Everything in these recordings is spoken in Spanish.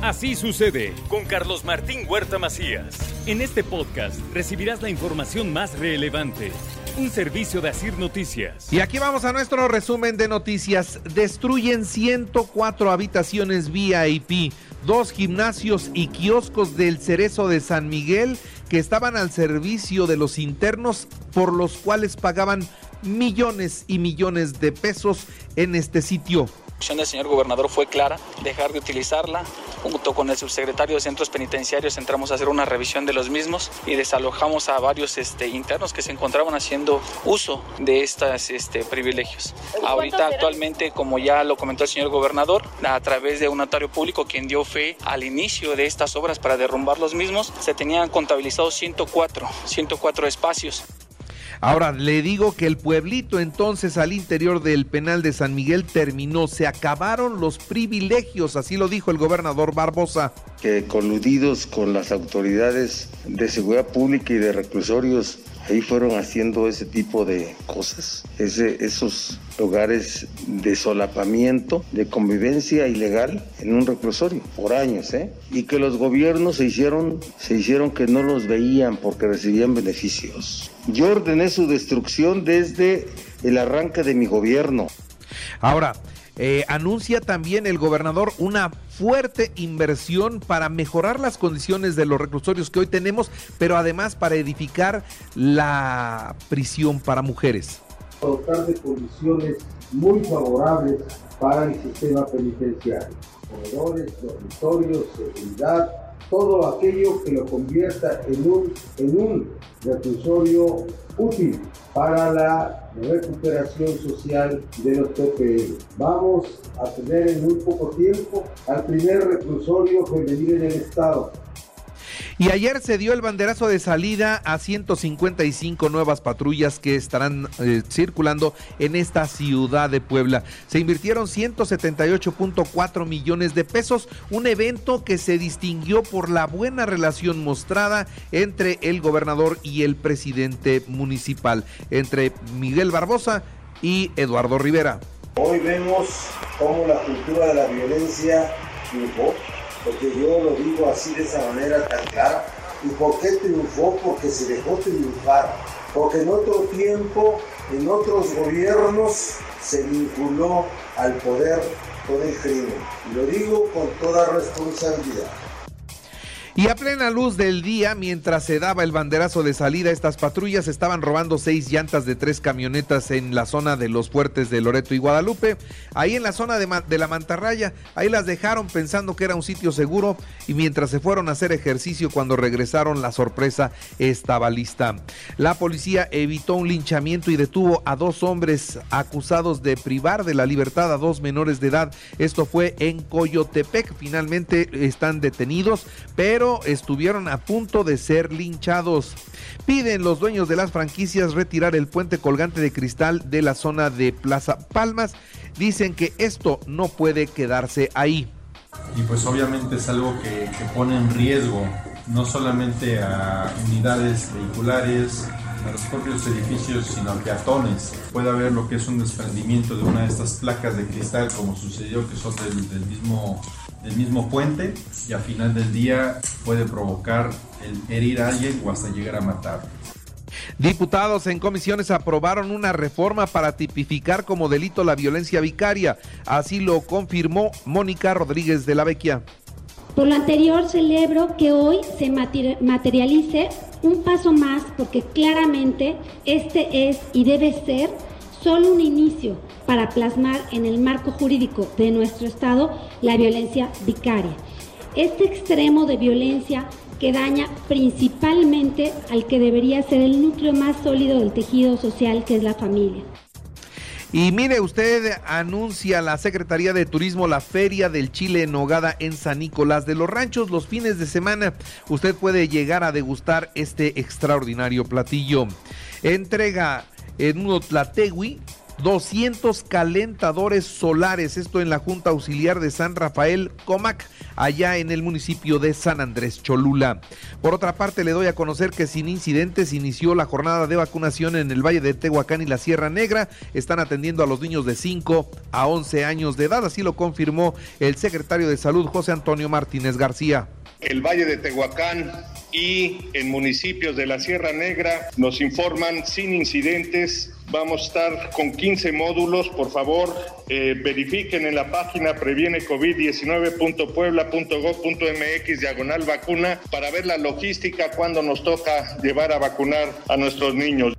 Así sucede con Carlos Martín Huerta Macías. En este podcast recibirás la información más relevante. Un servicio de Asir Noticias. Y aquí vamos a nuestro resumen de noticias. Destruyen 104 habitaciones VIP, dos gimnasios y kioscos del Cerezo de San Miguel que estaban al servicio de los internos por los cuales pagaban millones y millones de pesos en este sitio. Del señor gobernador fue clara, dejar de utilizarla. Junto con el subsecretario de Centros Penitenciarios entramos a hacer una revisión de los mismos y desalojamos a varios este, internos que se encontraban haciendo uso de estos este, privilegios. Ahorita actualmente, como ya lo comentó el señor gobernador, a través de un notario público quien dio fe al inicio de estas obras para derrumbar los mismos, se tenían contabilizados 104, 104 espacios. Ahora, le digo que el pueblito entonces al interior del penal de San Miguel terminó, se acabaron los privilegios, así lo dijo el gobernador Barbosa. Que coludidos con las autoridades de seguridad pública y de reclusorios ahí fueron haciendo ese tipo de cosas, ese, esos lugares de solapamiento, de convivencia ilegal en un reclusorio por años, ¿eh? Y que los gobiernos se hicieron, se hicieron que no los veían porque recibían beneficios. Yo ordené su destrucción desde el arranque de mi gobierno. Ahora, eh, anuncia también el gobernador una fuerte inversión para mejorar las condiciones de los reclusorios que hoy tenemos, pero además para edificar la prisión para mujeres. Dotar de condiciones muy favorables para el sistema penitenciario, comedores, dormitorios, seguridad, todo aquello que lo convierta en un, en un reclusorio útil para la recuperación social de los PPL. Vamos a tener en muy poco tiempo al primer reclusorio femenil en el Estado. Y ayer se dio el banderazo de salida a 155 nuevas patrullas que estarán eh, circulando en esta ciudad de Puebla. Se invirtieron 178.4 millones de pesos, un evento que se distinguió por la buena relación mostrada entre el gobernador y el presidente municipal, entre Miguel Barbosa y Eduardo Rivera. Hoy vemos cómo la cultura de la violencia triunfó porque yo lo digo así de esa manera tan clara. ¿Y por qué triunfó? Porque se dejó triunfar. Porque en otro tiempo, en otros gobiernos, se vinculó al poder con el crimen. Y lo digo con toda responsabilidad. Y a plena luz del día, mientras se daba el banderazo de salida, estas patrullas estaban robando seis llantas de tres camionetas en la zona de los puertos de Loreto y Guadalupe. Ahí en la zona de, la Mantarraya, ahí las dejaron pensando que era un sitio seguro y mientras se fueron a hacer ejercicio cuando regresaron la sorpresa estaba lista. La policía evitó un linchamiento y detuvo a dos hombres acusados de privar de la libertad a dos menores de edad. Esto fue en Coyotepec. Finalmente están detenidos, pero estuvieron a punto de ser linchados. Piden los dueños de las franquicias retirar el puente colgante de cristal de la zona de Plaza Palmas. Dicen que esto no puede quedarse ahí. Y pues obviamente es algo que, que pone en riesgo no solamente a unidades vehiculares, a los propios edificios, sino a peatones. Puede haber lo que es un desprendimiento de una de estas placas de cristal, como sucedió que son del, mismo, del mismo puente, y al final del día puede provocar el herir a alguien o hasta llegar a matar. Diputados en comisiones aprobaron una reforma para tipificar como delito la violencia vicaria. Así lo confirmó Mónica Rodríguez de la Vecchia. Por lo anterior, celebro que hoy se materialice un paso más porque claramente este es y debe ser solo un inicio para plasmar en el marco jurídico de nuestro Estado la violencia vicaria. Este extremo de violencia que daña principalmente al que debería ser el núcleo más sólido del tejido social, que es la familia. Y mire, usted anuncia la Secretaría de Turismo la Feria del Chile en Nogada en San Nicolás de los Ranchos los fines de semana. Usted puede llegar a degustar este extraordinario platillo. Entrega en tlategui 200 calentadores solares, esto en la Junta Auxiliar de San Rafael Comac, allá en el municipio de San Andrés Cholula. Por otra parte, le doy a conocer que sin incidentes inició la jornada de vacunación en el Valle de Tehuacán y la Sierra Negra. Están atendiendo a los niños de 5 a 11 años de edad, así lo confirmó el secretario de Salud José Antonio Martínez García. El Valle de Tehuacán y en municipios de la Sierra Negra nos informan sin incidentes. Vamos a estar con 15 módulos. Por favor, eh, verifiquen en la página previene covid19.puebla.gov.mx diagonal vacuna para ver la logística cuando nos toca llevar a vacunar a nuestros niños.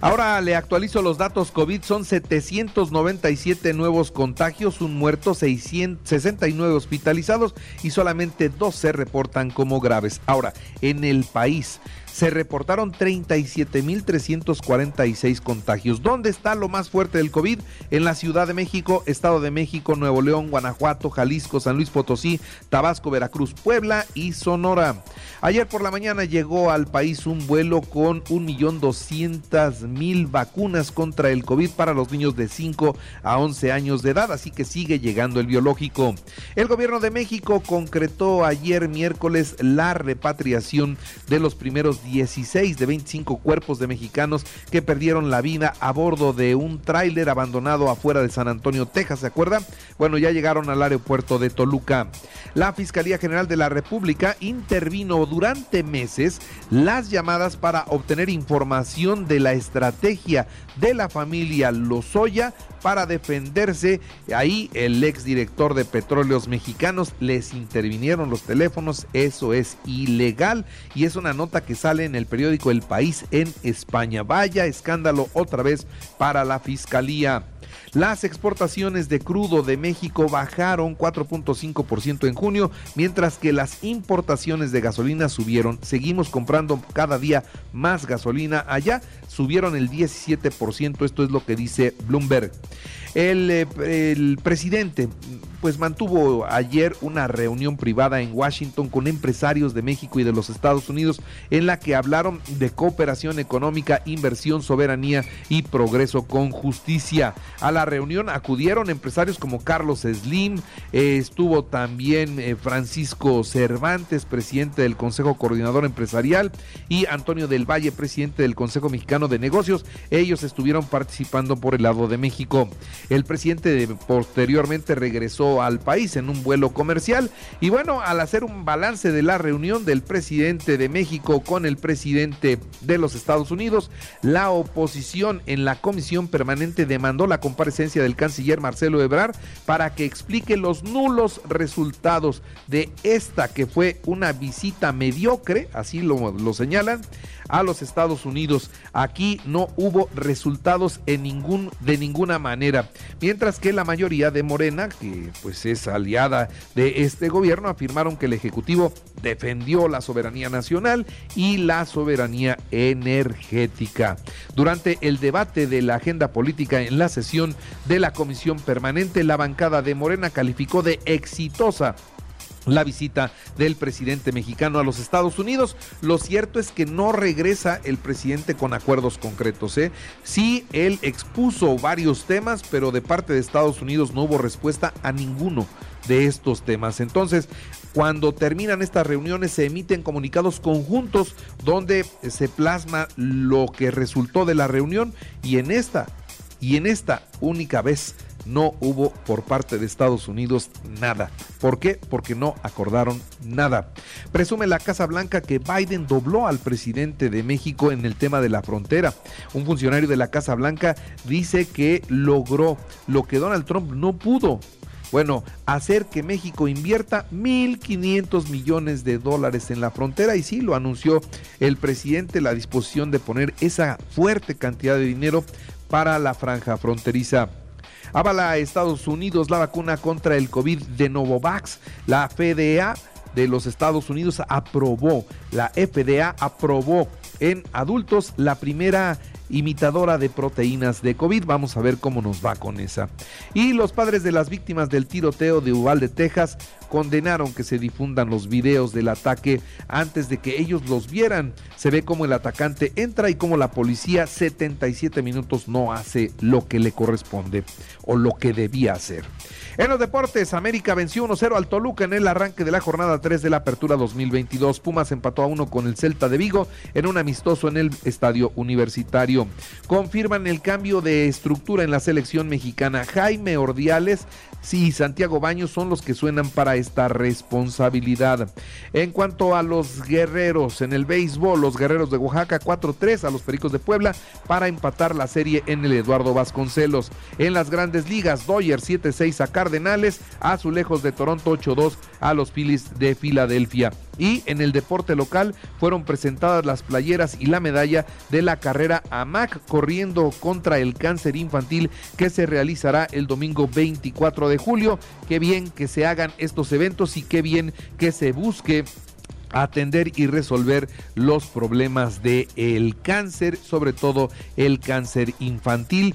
Ahora le actualizo los datos COVID. Son 797 nuevos contagios, un muerto, 669 hospitalizados y solamente dos se reportan como graves. Ahora, en el país se reportaron 37.346 contagios. ¿Dónde está lo más fuerte del COVID? En la Ciudad de México, Estado de México, Nuevo León, Guanajuato, Jalisco, San Luis Potosí, Tabasco, Veracruz, Puebla y Sonora. Ayer por la mañana llegó al país un vuelo con 1.200.000 vacunas contra el COVID para los niños de 5 a 11 años de edad, así que sigue llegando el biológico. El gobierno de México concretó ayer miércoles la repatriación de los primeros 16 de 25 cuerpos de mexicanos que perdieron la vida a bordo de un tráiler abandonado afuera de San Antonio, Texas, ¿se acuerdan? Bueno, ya llegaron al aeropuerto de Toluca. La Fiscalía General de la República intervino durante meses las llamadas para obtener información de la estrategia de la familia Lozoya para defenderse. Ahí el exdirector de Petróleos Mexicanos les intervinieron los teléfonos. Eso es ilegal y es una nota que sale en el periódico El País en España. Vaya escándalo otra vez para la Fiscalía. Las exportaciones de crudo de México bajaron 4.5% en junio, mientras que las importaciones de gasolina subieron. Seguimos comprando cada día más gasolina allá, subieron el 17%, esto es lo que dice Bloomberg. El, eh, el, presidente pues mantuvo ayer una reunión privada en Washington con empresarios de México y de los Estados Unidos en la que hablaron de cooperación económica, inversión, soberanía y progreso con justicia. A la reunión acudieron empresarios como Carlos Slim, eh, estuvo también eh, Francisco Cervantes, presidente del Consejo Coordinador Empresarial, y Antonio del Valle, presidente del Consejo Mexicano de Negocios. Ellos estuvieron participando por el lado de México. El presidente posteriormente regresó al país en un vuelo comercial y bueno, al hacer un balance de la reunión del presidente de México con el presidente de los Estados Unidos, la oposición en la comisión permanente demandó la comparecencia del canciller Marcelo Ebrard para que explique los nulos resultados de esta que fue una visita mediocre, así lo, lo señalan, a los Estados Unidos. Aquí no hubo resultados en ningún, de ninguna manera. Mientras que la mayoría de Morena, que pues es aliada de este gobierno, afirmaron que el Ejecutivo defendió la soberanía nacional y la soberanía energética. Durante el debate de la agenda política en la sesión de la Comisión Permanente, la bancada de Morena calificó de exitosa la visita del presidente mexicano a los Estados Unidos. Lo cierto es que no regresa el presidente con acuerdos concretos. ¿eh? Sí, él expuso varios temas, pero de parte de Estados Unidos no hubo respuesta a ninguno de estos temas. Entonces, cuando terminan estas reuniones se emiten comunicados conjuntos donde se plasma lo que resultó de la reunión y en esta y en esta única vez no hubo por parte de Estados Unidos nada. ¿Por qué? Porque no acordaron nada. Presume la Casa Blanca que Biden dobló al presidente de México en el tema de la frontera. Un funcionario de la Casa Blanca dice que logró lo que Donald Trump no pudo. Bueno, hacer que México invierta 1.500 millones de dólares en la frontera y sí, lo anunció el presidente, la disposición de poner esa fuerte cantidad de dinero para la franja fronteriza. Avala Estados Unidos la vacuna contra el COVID de Novavax. La FDA de los Estados Unidos aprobó, la FDA aprobó en adultos la primera imitadora de proteínas de COVID. Vamos a ver cómo nos va con esa. Y los padres de las víctimas del tiroteo de Uvalde, Texas, condenaron que se difundan los videos del ataque antes de que ellos los vieran. Se ve como el atacante entra y como la policía 77 minutos no hace lo que le corresponde o lo que debía hacer. En los deportes, América venció 1-0 al Toluca en el arranque de la jornada 3 de la Apertura 2022. Pumas empató a 1 con el Celta de Vigo en un amistoso en el Estadio Universitario. Confirman el cambio de estructura en la selección mexicana. Jaime Ordiales y Santiago Baños son los que suenan para esta responsabilidad. En cuanto a los guerreros en el béisbol, los guerreros de Oaxaca 4-3 a los Pericos de Puebla para empatar la serie en el Eduardo Vasconcelos. En las grandes ligas, Doyer 7-6 a Cardenales, Azulejos de Toronto 8-2 a los Phillies de Filadelfia. Y en el deporte local fueron presentadas las playeras y la medalla de la carrera AMAC corriendo contra el cáncer infantil que se realizará el domingo 24 de julio. Qué bien que se hagan estos eventos y qué bien que se busque atender y resolver los problemas del el cáncer, sobre todo el cáncer infantil.